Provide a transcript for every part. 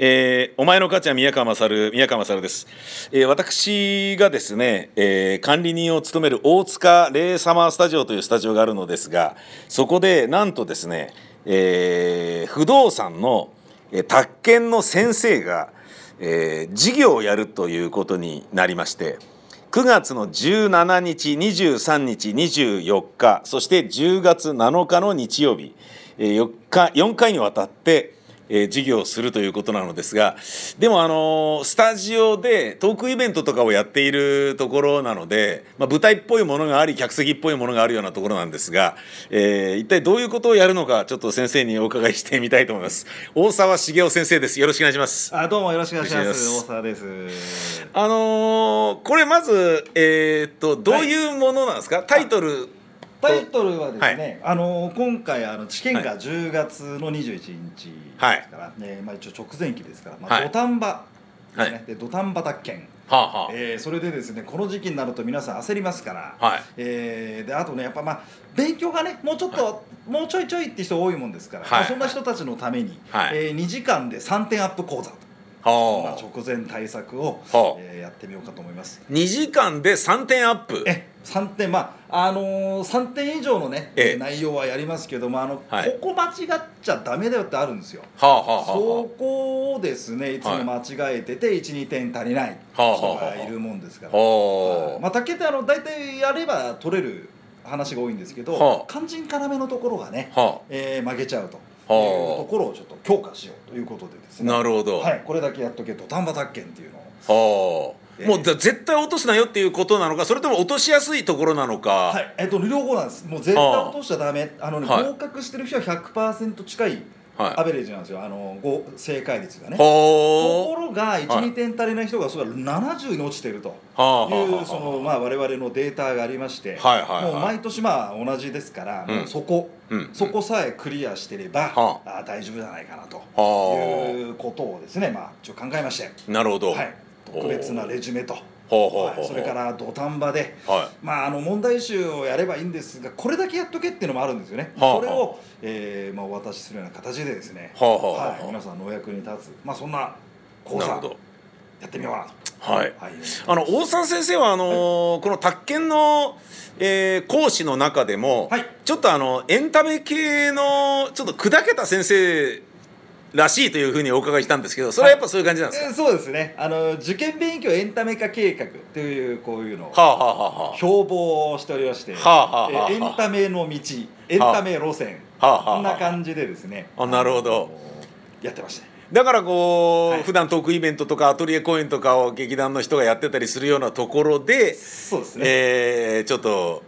えーお前の母ちゃん宮川勝宮川勝です、えー私がですね、えー管理人を務める大塚レイサマースタジオというスタジオがあるのですがそこでなんとですね、え不動産の、え宅建の先生が、え事業をやるということになりまして9月の17日23日24日そして10月7日の日曜日え4日4回にわたってえー授業をするということなのですがでもあのースタジオでトークイベントとかをやっているところなので、まあ、舞台っぽいものがあり客席っぽいものがあるようなところなんですが、えー一体どういうことをやるのかちょっと先生にお伺いしてみたいと思います。大沢茂雄先生です。よろしくお願いします。あどうもよろしくお願いします。大沢です。あのーこれまずえーっとどういうものなんですか、タイトルタイトルはですね、あの今回あの試験が10月の21日ですから、ねまあ一応直前期ですから、まあはい。土壇場ですね。はい。で土壇場宅建。はあはあ。えーそれでですねこの時期になると皆さん焦りますから、はい。えーであとねやっぱまあ勉強がねもうちょっと、もうちょいちょいって人多いもんですから、はい。まあそんな人たちのために、はい。えー2時間で3点アップ講座と、まあ、はあ直前対策を、はあ。えーやってみようかと思います。2時間で3点アップ。え3点まああのー、3点以上のね、ええ。内容はやりますけどもあの、はい。ここ間違っちゃダメだよってあるんですよ。はあはあはあそこをですねいつも間違えてて12点足りないはあ人はあはあ。がいるもんですから、はあ。まあ竹ってあの大体やれば取れる話が多いんですけど、はあ。肝心要のところがね、はえー曲げちゃうというはあところをちょっと強化しようということでですあね。なるほど、はい、これだけやっとけと丹波宅建っていうのを。はあ。もうだ絶対落とすなよっていうことなのかそれとも落としやすいところなのか、はい、えっと両方なんです。もう絶対落としちゃダメ。あのね、はい。合格してる人は100%近いアベレージなんですよ。あのご正解率がね。ほとこうろが1、はい。2点足りない人がそれが70に落ちてると。いうはあそのまあ我々のデータがありまして、もう毎年まあ同じですから、うん。もうそこ、うん。そこさえクリアしてれば、はあ。大丈夫じゃないかなと。はいうことをですね、まあ一応考えまして、あなるほど、はい、特別なレジュメと、それから土壇場で、はまあ、あの問題集をやればいいんですがこれだけやっとけっていうのもあるんですよね、はあそれを、えーまあ、お渡しするような形でですね、はい、皆さんのお役に立つ、まあ、そんな講座やってみようかなと。はい。はい。あの大沢先生はあのーこの宅建の、えー講師の中でも、はい。ちょっとあのエンタメ系のちょっと砕けた先生らしいというふうにお伺いしたんですけどそれはやっぱそういう感じなんですか、えーそうですね。あの受験勉強エンタメ化計画っていうこういうのをはあはあ標榜をしておりまして、はあはあはあえーエンタメの道エンタメ路線、あはあはあ。こんな感じでですね。あなるほど。やってました。だからこう、はい。普段トークイベントとかアトリエ公演とかを劇団の人がやってたりするようなところで、そうですね、えーちょっと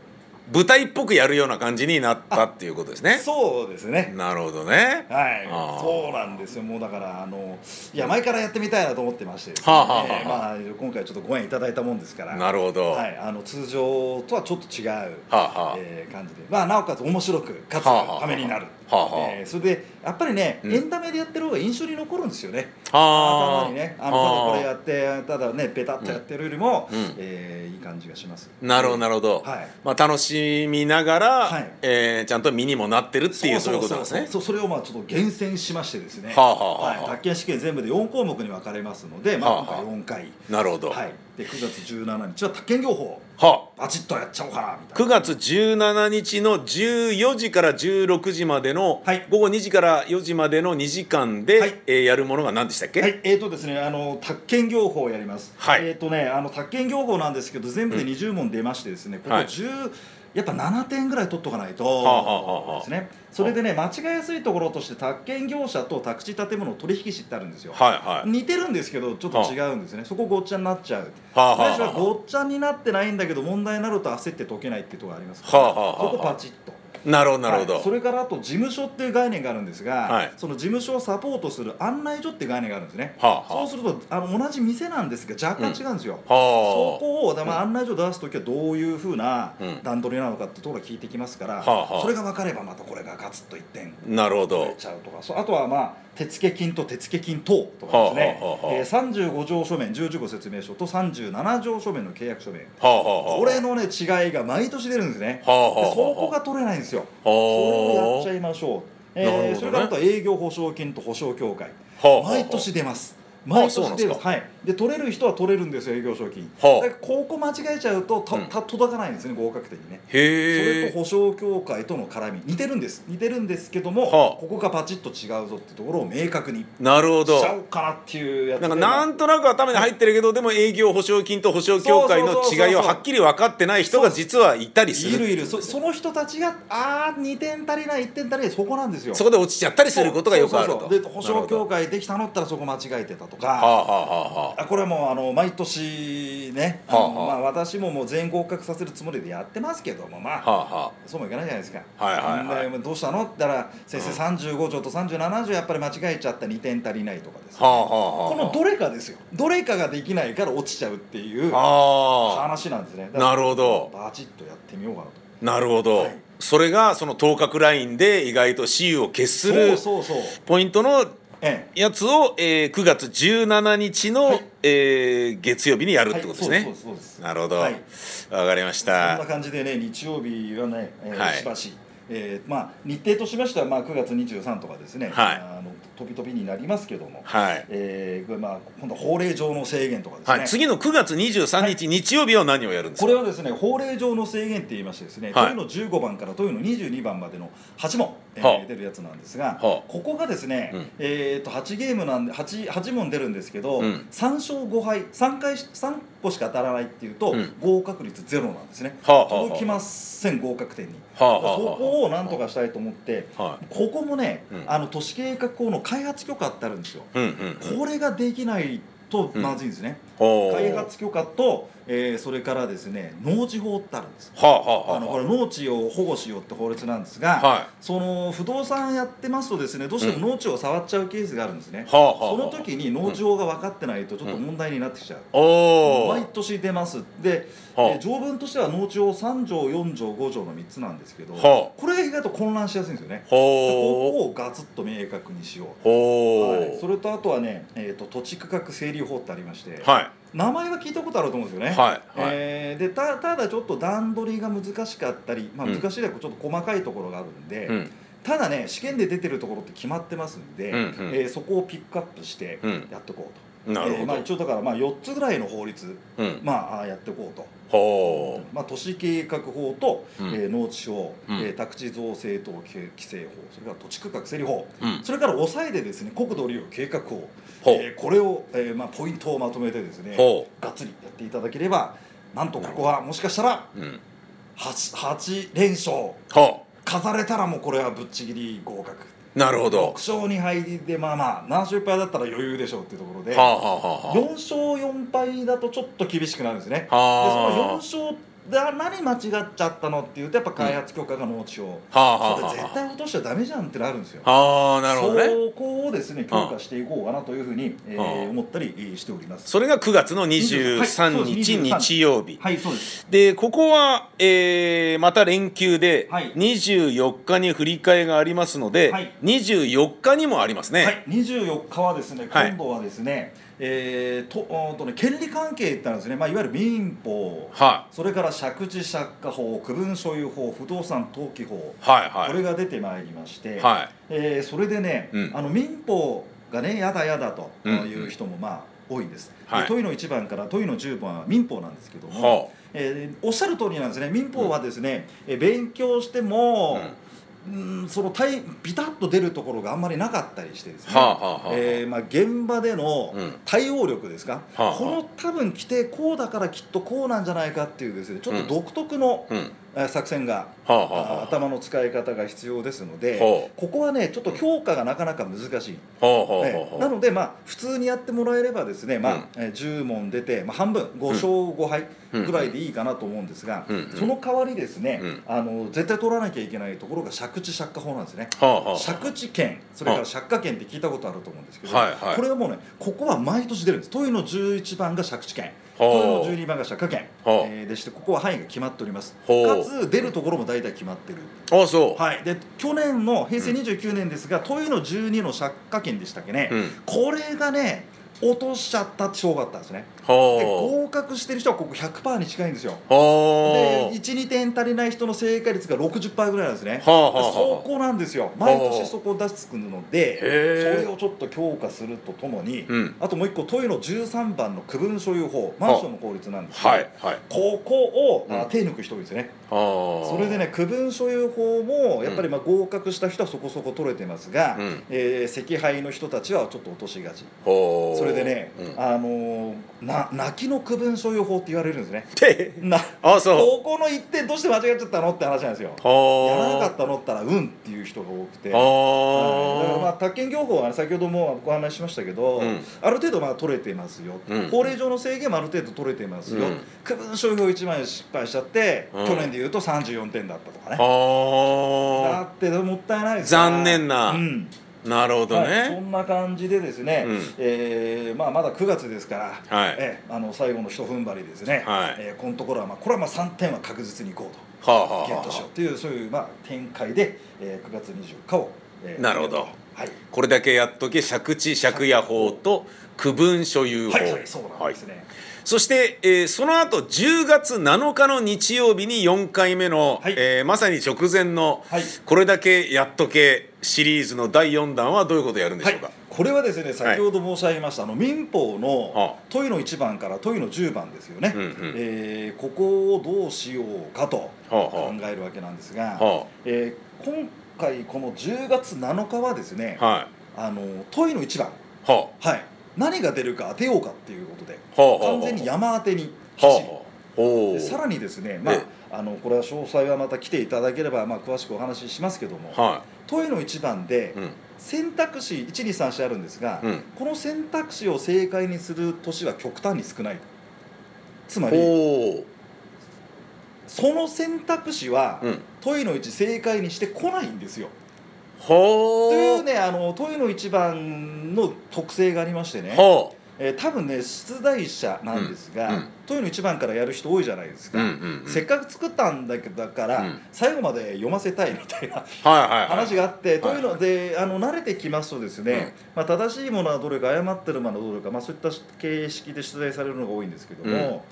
舞台っぽくやるような感じになったっていうことですね。そうですねなるほどね。はいそうなんですよ。もうだからあのいや前からやってみたいなと思ってましてね、はあはあはあえーまあ今回ちょっとご縁いただいたもんですから、なるほど。はい、あの通常とはちょっと違う、はあはあえー感じで、まあなおかつ面白くかつためになる。はあはあえーそれでやっぱりね、うん。エンタメでやってる方が印象に残るんですよね。はあ。頭にね、あのただこれやってただねペタッとやってるよりも、うん。えーいい感じがします。なるほどなるほど。はい。まあ楽しみながら、はい。えーちゃんと身にもなってるっていうそういうことなんですね。そうそれをまあちょっと厳選しましてですね。はあはあはあはい、宅建試験全部で4項目に分かれますので、まあ、はあはあ。今回4回、なるほど。はい、で9月17日。は宅建業法はあ。バチッとやっちゃおうかなみたい9な。月17日の14時から16時までの、はい午後2時から4時までの2時間で、はいえーやるものが何でしたっけ、はい、えーとですね、あの宅建業法をやります。はいえーとね、あの宅建業法なんですけど、全部で20問出ましてですね、ここはい10、やっぱ7点ぐらい取っとかないと、ですね。それでね、間違いやすいところとして、宅建業者と宅地建物取引士ってあるんですよ。はいはい。似てるんですけどちょっと違うんですね、そこごっちゃになっちゃう、最初はごっちゃになってないんだけど問題になると焦って解けないっていうところがありますから、そこパチッと。なるほどなるほど。はい。それからあと事務所っていう概念があるんですが、はい。その事務所をサポートする案内所っていう概念があるんですね、はあはあ。そうするとあの同じ店なんですが若干違うんですよ、はあ。そこを、だから案内所出す時はどういうふうなうん。段取りなのかってところを聞いてきますから、はあはあ。それが分かればまたこれがガツッと1点なるほど。ちゃうとかあとはまあ手付金と手付金等とかですね、はあはあはあえー35条書面10条説明書と37条書面の契約書面。これのね違いが毎年出るんですね、そこが取れないんですよ、はあ。それをやっちゃいましょう。えー、それからあとは営業保証金と保証協会、はあ、毎年出ます。毎年出る。はいで取れる人は取れるんですよ営業賞金、はあ、だからここ間違えちゃうとた、た届かないんですね合格点にね。へそれと保証協会との絡み。似てるんです。似てるんですけども、はあ、ここがパチッと違うぞってところを明確になるほど。しちゃうかなっていうやつなんかなんとなく頭に入ってるけどでも営業保証金と保証協会の違いをはっきり分かってない人が実はいたりする。いるいる。そその人たちがああ2点足りない1点足りないそこなんですよ。そこで落ちちゃったりすることがよくあると。で保証協会できたのったらそこ間違えてたとか、はあはあはあ、これはもうあの毎年ね、はあはあ、まあ、私ももう全員合格させるつもりでやってますけどもまあ、はあはあ、そうもいかないじゃないですか。はいはいはい、どうしたの？って言ったら先生35条と37条やっぱり間違えちゃった2点足りないとかです。ね、はあはあ、このどれかですよ。どれかができないから落ちちゃうっていう話なんですね。なるほど。バチッとやってみようかなと。なるほど、はい、それがその頭角ラインで意外と雌雄を決するポイントのやつを、えー、9月17日の、はい、えー、月曜日にやるってことですね。はい、なるほど、わ、はい、かりました。そんな感じでね日曜日はね、えー、しばし、えー、まあ日程としましてはまあ9月23とかですね。はい。あの飛び飛びになりますけども、はい。えーまあ、今度法令上の制限とかですね、はい、次の9月23日、はい、日曜日は何をやるんですか？これはですね法令上の制限って言いましてですね、はい、問いの15番から問いの22番までの8問、えー、出るやつなんですが、ここがですね、うん、えー、と8ゲームなんで 8, 8問出るんですけど、うん、3勝5敗3回3個しか当たらないっていうと、うん、合格率ゼロなんですね、はあ、届きません合格点に。はあ、そこをなんとかしたいと思って、はあ、ここもね、うん、あの都市計画法の開発許可ってあるんですよ、これができないとまずいんですね、うん、開発許可と、えー、それからですね農地法ってあるんです、はあはあ、あのこれ農地を保護しようって法律なんですが、はい、その不動産やってますとですねどうしても農地を触っちゃうケースがあるんですね、うん、その時に農地法が分かってないとちょっと問題になってきちゃう、うん、毎年出ます。で、はあ、条文としては農地法3条4条5条の3つなんですけど、はあ、これが意外と混乱しやすいんですよね、はあ、ここをガツッと明確にしよう、はい、それとあとはね、えーと、土地区画整理法ってありまして、はい。名前は聞いたことあると思うんですよね。はい、えー、でたただちょっと段取りが難しかったり、まあ、難しいだとちょっと細かいところがあるんで、うん、ただね試験で出てるところって決まってますんで、うんうん、えー、そこをピックアップしてやっていこうと。なるほど、えー、まあ、一応だからまあ4つぐらいの法律、うん、まあやっていこうと。ほまあ、都市計画法と、うん、えー、農地法、うん、えー、宅地造成等規制法それから土地区画整理法、うん、それから抑えでですね国土利用計画法、えー、これを、えーまあ、ポイントをまとめてですねがっつりやっていただければなんとここはもしかしたら 8, 8連勝。飾れたらもうこれはぶっちぎり合格。なるほど。6勝2敗でまあまあ7勝1敗だったら余裕でしょうっていうところで、はあはあはあ、4勝4敗だとちょっと厳しくなるんですね。はあ、でその4勝で何間違っちゃったのっていうとやっぱ開発許可が農地を、うんはあはあ、絶対落としちゃダメじゃんってなるんですよ。ああなるほどね。そこをですね強化していこうかなというふうに、えー、思ったりしております。それが9月の23日、はい、日曜日。はいそうです。でここは、えー、また連休で24日に振り替えがありますので、はい、24日にもありますね。はい、24日はですね今度はですね、はいえー、ととね、権利関係ってあるんですね、まあ、いわゆる民法、はい、それから借地借家法区分所有法不動産登記法、はいはい、これが出てまいりまして、はい。えー、それでね、うん、あの民法がねやだやだという人もまあ多いんです、はい、問いの1番から問いの10番は民法なんですけども、はあ、えー、おっしゃる通りなんですね。民法はですね、うん、勉強しても、うんうんその対ビタッと出るところがあんまりなかったりしてですね、はあはあえー、まあ、現場での対応力ですか、うんはあ、この多分規定こうだからきっとこうなんじゃないかっていうですねちょっと独特の、うん作戦が、はあはあ、頭の使い方が必要ですので、はあ、ここはねちょっと評価がなかなか難しい、はあね、なのでまあ普通にやってもらえればですね、まあうん、10問出て、まあ、半分5勝5敗ぐらいでいいかなと思うんですが、うん。うん、その代わりですね、うん、あの絶対取らなきゃいけないところが借地借家法なんですね、はあ、借地権それから借家権って聞いたことあると思うんですけど、はいはい、これはもうねここは毎年出るんです。問いの11番が借地権この12番が借家権、えー、でしてここは範囲が決まっております。かつ出るところも大体決まってる。あそう、はい、で去年の平成29年ですが、問いの12の借家権でしたっけね、うん、これがね落としちゃったってしょうがったんですね。で合格してる人はここ100%に近いんですよ。で12点足りない人の正解率が60%ぐらいなんですね。そこなんですよ。毎年そこを出しつくのでそれをちょっと強化するとともに、うん、あともう一個問いの13番の区分所有法マンションの法律なんですけど、はいはい、ここを、うん、手抜く人多いですね。それでね区分所有法もやっぱりまあ合格した人はそこそこ取れてますが、うん、えー、赤敗の人たちはちょっと落としがち。それでね、うん、あのー、な泣きの区分所有法って言われるんですね。なあそう。ここの1点どうして間違っちゃったのって話なんですよ。やらなかったのったらうんっていう人が多くて。だからまあ宅建業法は、ね、先ほどもご案内しましたけど、うん、ある程度まあ取れてますよ、うん、法令上の制限もある程度取れてますよ、区分所有法1枚失敗しちゃって、去年でいうと34点だったとかね。だってもったいないです残念な、うんなるほどね、はい、そんな感じでですね、うん、えー、まあ、まだ9月ですから、はい、えあの最後の一踏ん張りですね、はい、えー、このところは、まあ、これはまあ3点は確実にいこうと、はあはあ、ゲットしようというそういう、まあ、展開で、えー、9月24日を、えー、なるほど、はい、これだけやっとけ借地借家法と区分所有法、はい、はい、そうなんですね、はい。そして、えー、その後10月7日の日曜日に4回目の、はい、えー、まさに直前の、はい、これだけやっとけシリーズの第4弾はどういうことをやるんでしょうか、はい、これはですね先ほど申し上げました、あの民法の問いの1番から問いの10番ですよね、うんうん、えー、ここをどうしようかと考えるわけなんですが、はあ、えー、今回この10月7日はですね、はい、あの問いの1番、はあ、はい。何が出るか当てようかっていうことで、完全に山当てに走る、さらにですね、まあ、あのこれは詳細はまた来ていただければ、まあ、詳しくお話ししますけども、はい、問いの一番で、選択肢1234あるんですが、うん、この選択肢を正解にする年は極端に少ないつまりその選択肢は、問いの1正解にしてこないんですよ。というねあの問いの一番の特性がありましてね、えー、多分ね出題者なんですが、うんうん、問いの一番からやる人多いじゃないですか、うんうんうん、せっかく作ったんだけどだから、うん、最後まで読ませたいみたいな、話があって、というのであの慣れてきますとですね、まあ、正しいものはどれか誤ってるものはどれか、まあ、そういった形式で出題されるのが多いんですけども、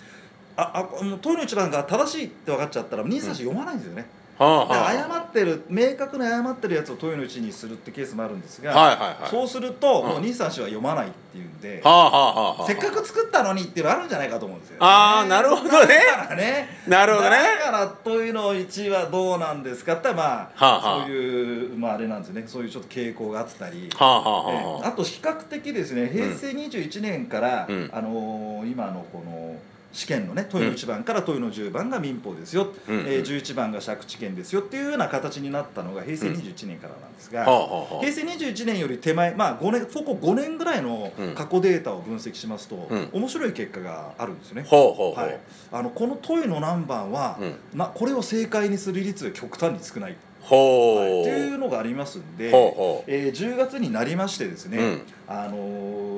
ああ問いの一番が正しいって分かっちゃったら兄さん読まないんですよね。はあ、誤ってる明確に誤ってるやつを問いのうちにするってケースもあるんですが、はいはいはい、そうすると、もう兄さん氏は読まないっていうんで、せっかく作ったのにっていうのあるんじゃないかと思うんですよ、ね、ああなるほどね。だからね。なるほどね。だから問いの1はどうなんですかってまあ、そういうまああれなんですね。そういうちょっと傾向があったり、はあと比較的ですね平成21年から、うん、あのー、今のこの試験のね問いの1番から問いの10番が民法ですよ、うん、えー、11番が借地権ですよっていうような形になったのが平成21年からなんですが、うん、平成21年より手前まあ5年ここ5年ぐらいの過去データを分析しますと、うん、面白い結果があるんですね。はい、あのこの問いの何番は、まあ、これを正解にする率が極端に少ない。ほう、はい、っていうのがありますんで、ほえー、10月になりましてですね、うん、あの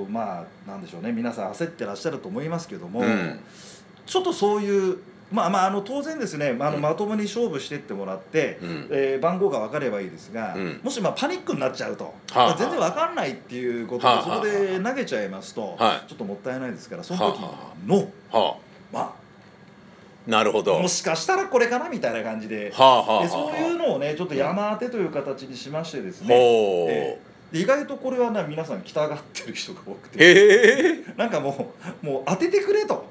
ー、まあなんでしょうね。皆さん焦ってらっしゃると思いますけども、うん、ちょっとそういうまあまあ、あの当然ですね、まあ、のまともに勝負していってもらって、うん、えー、番号が分かればいいですが、うん、もしまあパニックになっちゃうと、はあ。はあ、全然分かんないっていうことで、はあ。はあ、そこで投げちゃいますと、はあ、ちょっともったいないですからその時の、はあ。はあ、まあ。なるほど。もしかしたらこれかなみたいな感じで,、はあはあ、でそういうのをねちょっと山当てという形にしましてですね、えー、意外とこれはね皆さん来たがってる人が多くて、え。ー、なんかもうもう当ててくれと。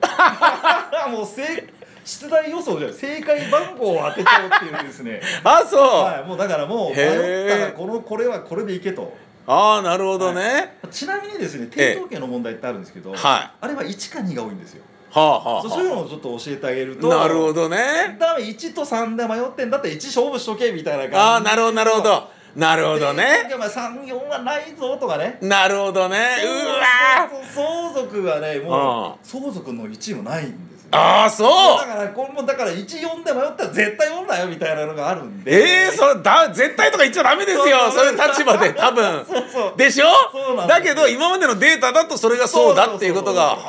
もう正出題予想じゃ正解番号を当てちゃうっていうですね。あそう、はい、もうだからもう迷ったらこのこれはこれでいけと。ああなるほどね、はい、ちなみにですね低統計の問題ってあるんですけど、はい、あれは1か2が多いんですよ。はあはあ、そういうのをちょっと教えてあげるとなるほどね。だめ1と3で迷ってんだって1勝負しとけみたいな感じああなるほどなるほどなるほどね。34はないぞとかね。なるほどね。うわ相続がねもう相続の1もないんああそう。だからこれもだから14で迷ったら絶対4だよみたいなのがあるんで。ええー、それだ絶対とか言っちゃダメですよ。そういう。立場で多分。そうそう。でしょ？そうなんだけど今までのデータだとそれがそうだっていうことがこ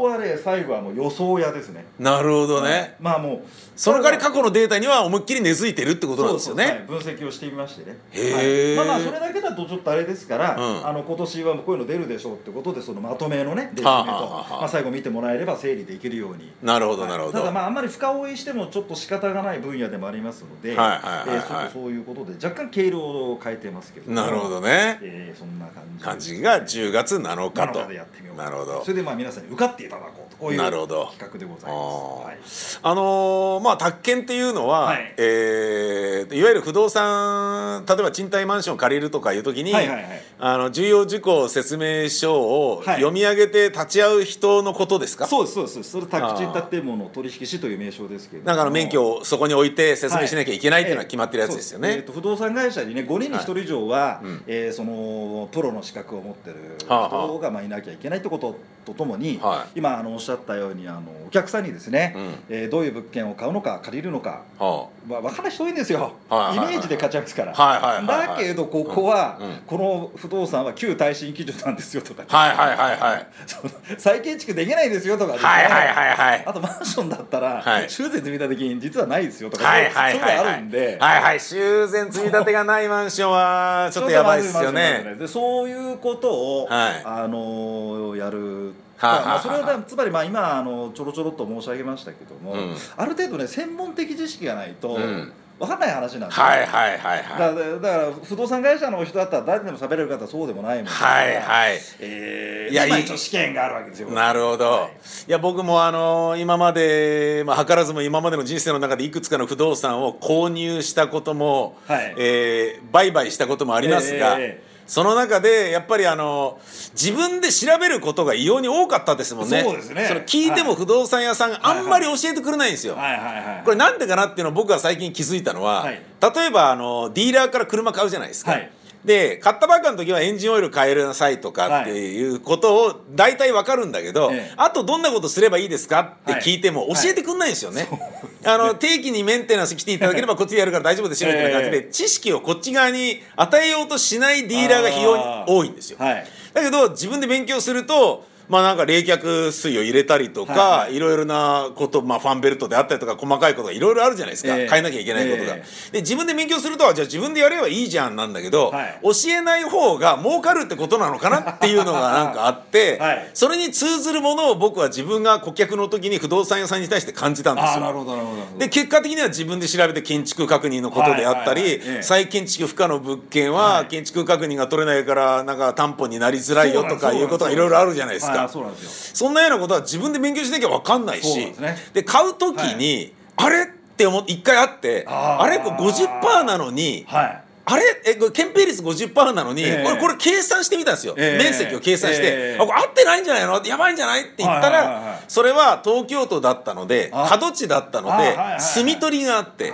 こははね最後はもう予想屋ですね。あなるほどね。まあもうその代わり過去のデータには思いっきり根付いてるってことなんですよね。はい。分析をしてみましてね。へー。はい。まあまあそれだけだとちょっとあれですから、うん。あの今年はこういうの出るでしょうってことでそのまとめのねレジュメと、はあはあ。はあまあ、最後見てもらえれば整理できるように。なるほどなるほど。ただまああんまり深追いしてもちょっと仕方がない分野でもありますので、はいはいはいはい。えーちょっとそういうことで若干経路を変えてますけど。もなるほどね。えーそんな感じ。感じが10月7日と。7日でやってみようなるほど。それでまあ皆さんに受かっていただこうとこういうなるほど。企画でございあます、ー。あのーまあ宅建っていうのは、はい。えーいわゆる不動産例えば賃貸マンションを借りるとかいう時に、はいはいはい。あの重要事項説明書をはい。読み上げて立ち会う人のことですか、そうですそうです宅地建物取引士という名称ですけれどもなんかあの免許をそこに置いて説明しなきゃいけないっていうのははい決まってるやつですよね。そうえーと不動産会社にね5人に1人以上は、うん。えーそのプロの資格を持ってるはあはあ。人がまあいなきゃいけないってこととともに、は今あのおっしゃったようにあのお客さんにですね、うん。えーどういう物件を買うのか借りるのか、はまあ、分からない人多いんですよ、はいはいはいイメージで買っちゃいますから、はいはいはいはい。だけどここは、うん。うんこの不動産は旧耐震基準なんですよとか、あ、はいはいはいはい。再建築できないですよとか、はいはいはいはいあとマンションだったら、はい。修繕積立金実はないですよとか、はいはいそういうのはいはいあるんで。はいはい。修繕積み立てがないマンションはちょっとやばいですよね。でそういうことを、はい。あのやる。はあはあまあ、それはだつまりまあ今あのちょろちょろっと申し上げましたけども、うん。ある程度ね専門的知識がないとうん分かんない話なんですよ、はいはいはい。だはいからだから不動産会社の人だったら誰でも喋れる方はそうでもないもん。はいはい。えー、いや一応試験があるわけですよ。なるほど、はい。い、や僕もあの今まで、まあ、図らずも今までの人生の中でいくつかの不動産を購入したことも、はい。えー売買したこともありますが、ええその中でやっぱりあの自分で調べることが異様に多かったですもんね。そうですね。その聞いても不動産屋さんがあんまり教えてくれないんですよ。はいはいはいこれなんでかなっていうのを僕が最近気づいたのは、はい。例えばあのディーラーから車買うじゃないですか。はい。で買ったばっかの時はエンジンオイル変えなさいとかってい。うことを大体わかるんだけど、ええ。あとどんなことすればいいですかって聞いてもはい教えてくんないんですよね。あの定期にメンテナンス来ていただければこっちでやるから大丈夫ですよみたいな感じで、え知識をこっち側に与えようとしないディーラーが非常に多いんですよ。はい。だけど自分で勉強するとまあなんか冷却水を入れたりとか、はいろいろなこと、まあ、ファンベルトであったりとか細かいことがいろいろあるじゃないですか、ええ。変えなきゃいけないことが。えで自分で勉強するとじゃあ自分でやればいいじゃんなんだけど、はい。教えない方が儲かるってことなのかなっていうのがなんかあって、はい。それに通ずるものを僕は自分が顧客の時に不動産屋さんに対して感じたんですよ。なるほどなるほど。で結果的には自分で調べて建築確認のことであったり、再建築不可の物件ははい。建築確認が取れないからなんか担保になりづらいよとかいうことがいろいろあるじゃないですはか。そうなんですよ。そんなようなことは自分で勉強しなきゃ分かんないし。で買う時に、あれ？って思って一回あってあれ？これ50%なのにはい。あれ？えこれ憲兵率50%なのに、ええ。これこれ計算してみたんですよ、ええ。面積を計算して、ええ。あこれ合ってないんじゃないの？やばいんじゃない？って言ったら、はいはいはいはいそれは東京都だったのであ角地だったので住み取りがあって。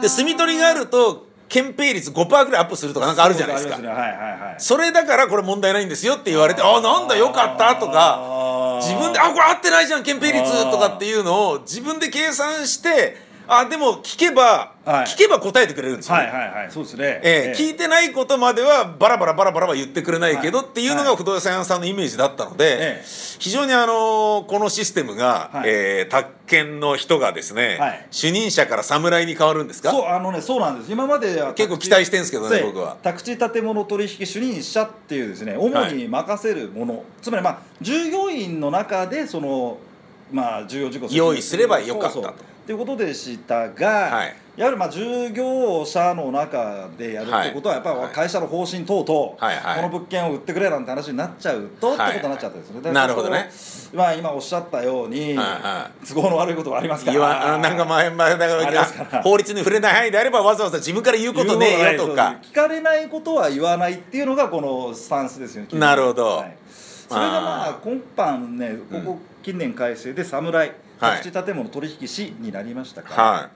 で住み取りがあると憲兵率5%ぐらいアップするとかなんかあるじゃないですか。そうありますね。はいはいはいそれだからこれ問題ないんですよって言われてあなんだよかったとか。自分であこれ合ってないじゃん憲兵率とかっていうのを自分で計算してあでも聞けば、はい。聞けば答えてくれるんですよ、はいはいはい。そうですね。ええ聞いてないことまではバラバラバラバラは言ってくれないけどはい。っていうのが不動産屋さんのイメージだったので、ええ非常にあのこのシステムが、はい。えー宅建の人がですね、はい。主任者から侍に変わるんですか？そうあのねそうなんです。今までは結構期待してんですけどね僕は。宅地建物取引主任者っていうですね主に任せるもの、つまりまあ従業員の中でそのまあ重要事項用意すればよかったと。そうそうっていうことでしたが、はい。やはりまあ従業者の中でやるってことはやっぱり会社の方針等々、この物件を売ってくれなんて話になっちゃうと、はい。ってことになっちゃったんですね。なるほどね。まあ今おっしゃったように、都合の悪いことがありますから。なんか前前だから。ら法律に触れない範囲であればわざわざ自分から言うことねえよとか。聞かれないことは言わないっていうのがこのスタンスですよねなるほど。は。い。それがまあ今般ねここ近年改正で侍はい宅地建物取引士になりましたから、は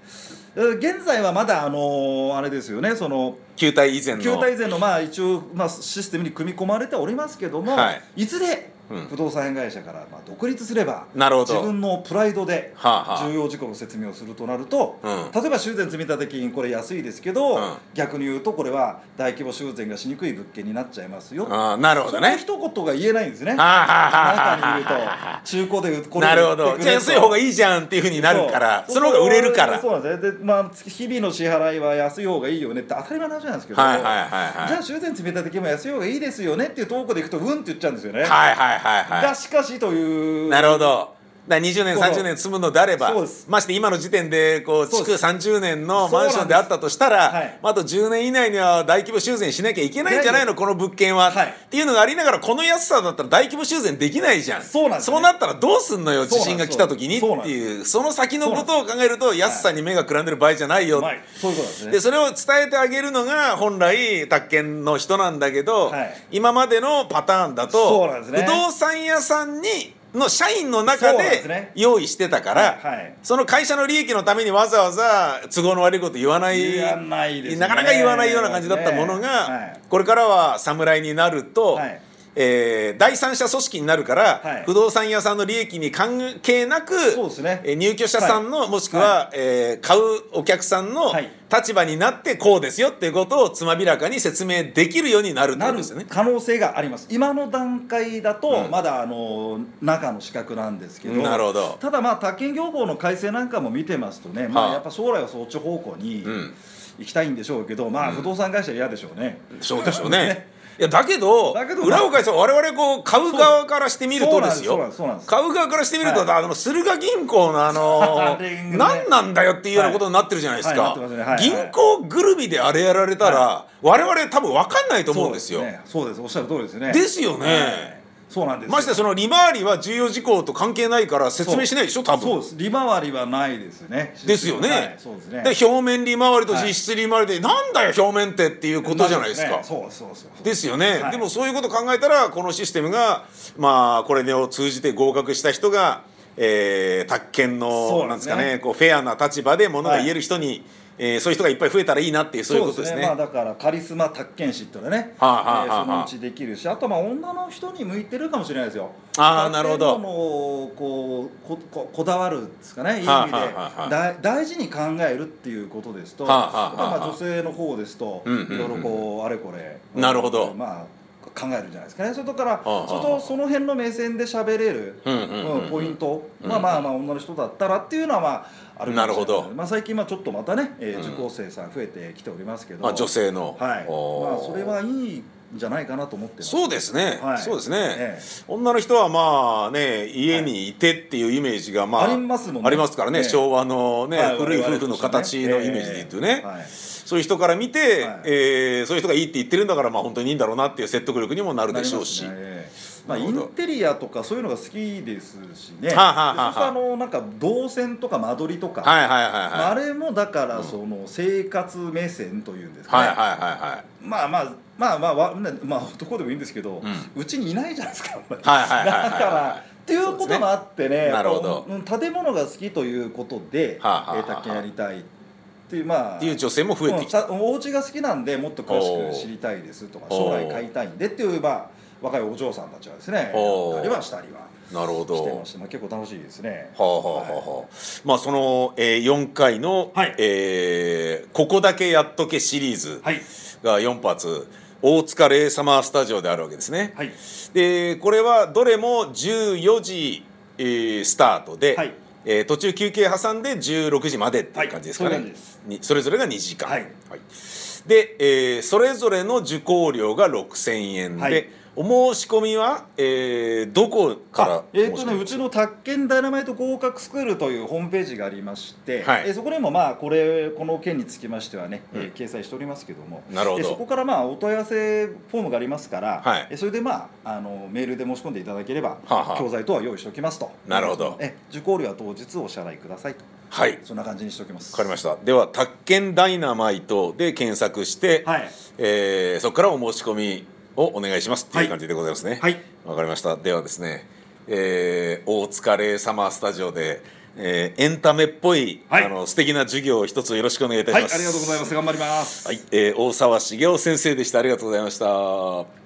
えー現在はまだあのーあれですよねそのい旧体以前の。旧体以前のまあ一応まあシステムに組み込まれておりますけども、はい。い、ずれ不動産会社からまあ独立すればなるほど。自分のプライドで重要事項の説明をするとなると、うん。例えば修繕積立金これ安いですけど、うん。逆に言うとこれは大規模修繕がしにくい物件になっちゃいますよ。なるほどね。その一言が言えないんですね。はあはあはあ中にいると中古でこれなるほど。じゃあ安い方がいいいいじゃんっていうふうになるからその方が売れるから。そうなんですねで、まあ、日々の支払いは安い方がいいよねって当たり前の話なんですけど、はいはいはいはい。じゃあ修繕積立金も安い方がいいですよねっていうトークでいくとうんって言っちゃうんですよね、はいはいはいはがしかしという。いなるほどだから20年この30年積むのであればまして今の時点でこう築そうです。30年のマンションであったとしたら、はい。まあ、あと10年以内には大規模修繕しなきゃいけないんじゃないの？この物件は、はい。っていうのがありながらこの安さだったら大規模修繕できないじゃん。そうね。そうなったらどうすんのよ？地震が来た時にっていうその先のことを考えると安さに目がくらんでる場合じゃないよ、はい。そういうことですね。でそれを伝えてあげるのが本来宅建の人なんだけど、はい。今までのパターンだとね。不動産屋さんにの社員の中で用意してたから、はいはい。その会社の利益のためにわざわざ都合の悪いこと言わないないですね。なかなか言わないような感じだったものが、はい。これからは侍になると、はいえー第三者組織になるから、はい。不動産屋さんの利益に関係なくそうですね。えー入居者さんの、もしくは、はえー買うお客さんのはい。立場になってこうですよっていうことをつまびらかに説明できるようになるってこなるとですよね。可能性があります。今の段階だと、うん。まだあの中の資格なんですけどなるほど。ただまあ宅建業法の改正なんかも見てますとね、まあ、はあやっぱ将来はそっち方向にうん。行きたいんでしょうけど、まあ不動産会社は嫌でしょうね、そうでしょうね。いやだけど裏を返せば我々こう買う側からしてみるとですよ。買う側からしてみると、はい。あの駿河銀行のあの ね。何なんだよっていうようなことになってるじゃないですか、銀行ぐるみであれやられたら、我々多分分かんないと思うんですよ。ね。そうです。おっしゃる通りですね。ですよね。はいそうなんですよ。ましてその利回りは重要事項と関係ないから説明しないでしょ多分。そうです。利回りはないですね。ですよね、はいそうですね。で表面利回りと実質利回りで、なんだよ表面ってっていうことじゃないですか。ね。そうそうそうですよね、はい。でもそういうこと考えたらこのシステムがまあこれを通じて合格した人が、えー、宅建のなんですかねこうフェアな立場でものが言える人に、えーそういう人がいっぱい増えたらいいなっていうそういうことですね。まあ、だからカリスマ宅建士っていうのはね、はあはあはあ。えーそのうちできるしあとまあ女の人に向いてるかもしれないですよ。あーなるほど。建物をこうこここだわるんですかね。いい意はあ味で、はあはあ。はあだ大事に考えるっていうことですと、はあはあはあまあ女性の方ですと、うんうんうんいろいろこうあれこれなるほどまあ考えるんじゃないですかね。それとから、そその辺の目線で喋れる、うんうんうんうん。ポイント、うん。まあまあまあ女の人だったらっていうのはまああるなるほど。まあ、最近まあちょっとまたね、えーうん。受講生さん増えてきておりますけど、まあ、女性の、はい。まあそれはいいんじゃないかなと思ってます。そうですね、はい。そうですね、ええ。女の人はまあね家にいてっていうイメージがまあ、ありますもんね。ありますからね、ええ。昭和のね、はい。古い夫婦の形のイメージで言うとね、ええ。はいそういう人から見て、はい。えーそういう人がいいって言ってるんだからまあ本当にいいんだろうなっていう説得力にもなるでしょうし、まあ、インテリアとかそういうのが好きですしね、はあはあそあのなんか動線とか間取りとか、はいはいはいはい、まあ、あれもだからその生活目線というんですかね、はいはいはいはいまあまあまあまあまあ男でもいいんですけどうち、にいないじゃないですか、はいはいはいはいだからっていうこともあってね。なるほど。建物が好きということで、はあはあはあ。えー宅建やりたいっていうまあっていう女性も増えてきた、うんたお家が好きなんでもっと詳しく知りたいですとか将来買いたいんでっていうまあ若いお嬢さんたちはですねありはしたりはなるほど。してまして、まあ、結構楽しいですね。はあはあはあはあ、まあその、えー、4回の、はい。えーここだけやっとけ」シリーズはい。が4発大塚レイサマースタジオであるわけですね。はい。でこれはどれも14時、えースタートで、はいえー途中休憩挟んで16時までっていう感じですかね、はいそにそれぞれが2時間、はい。で、えーそれぞれの受講料が6000円で、はいお申し込みは、えーどこからあえーとね、うちの宅建ダイナマイト合格スクールというホームページがありまして、はい。えーそこでもまあこれこの件につきましてはね、うんえー掲載しておりますけどもなるほど。えーそこからまあお問い合わせフォームがありますから、はい。えーそれでまああのメールで申し込んでいただければ、はあはあ。教材等は用意しておきますと。なるほど。え受講料は当日お支払いくださいと。はい。そんな感じにしておきます。わかりました。では「宅建ダイナマイト」で検索して、はい。えーそこからお申し込みをお願いしますっていう感じでございますね。はい。わかりました。ではですね、えー大塚レイサマースタジオで、えーエンタメっぽい、はい。あの素敵な授業を一つよろしくお願いいたします。はいありがとうございます。頑張ります。はい、えー大沢茂雄先生でした。ありがとうございました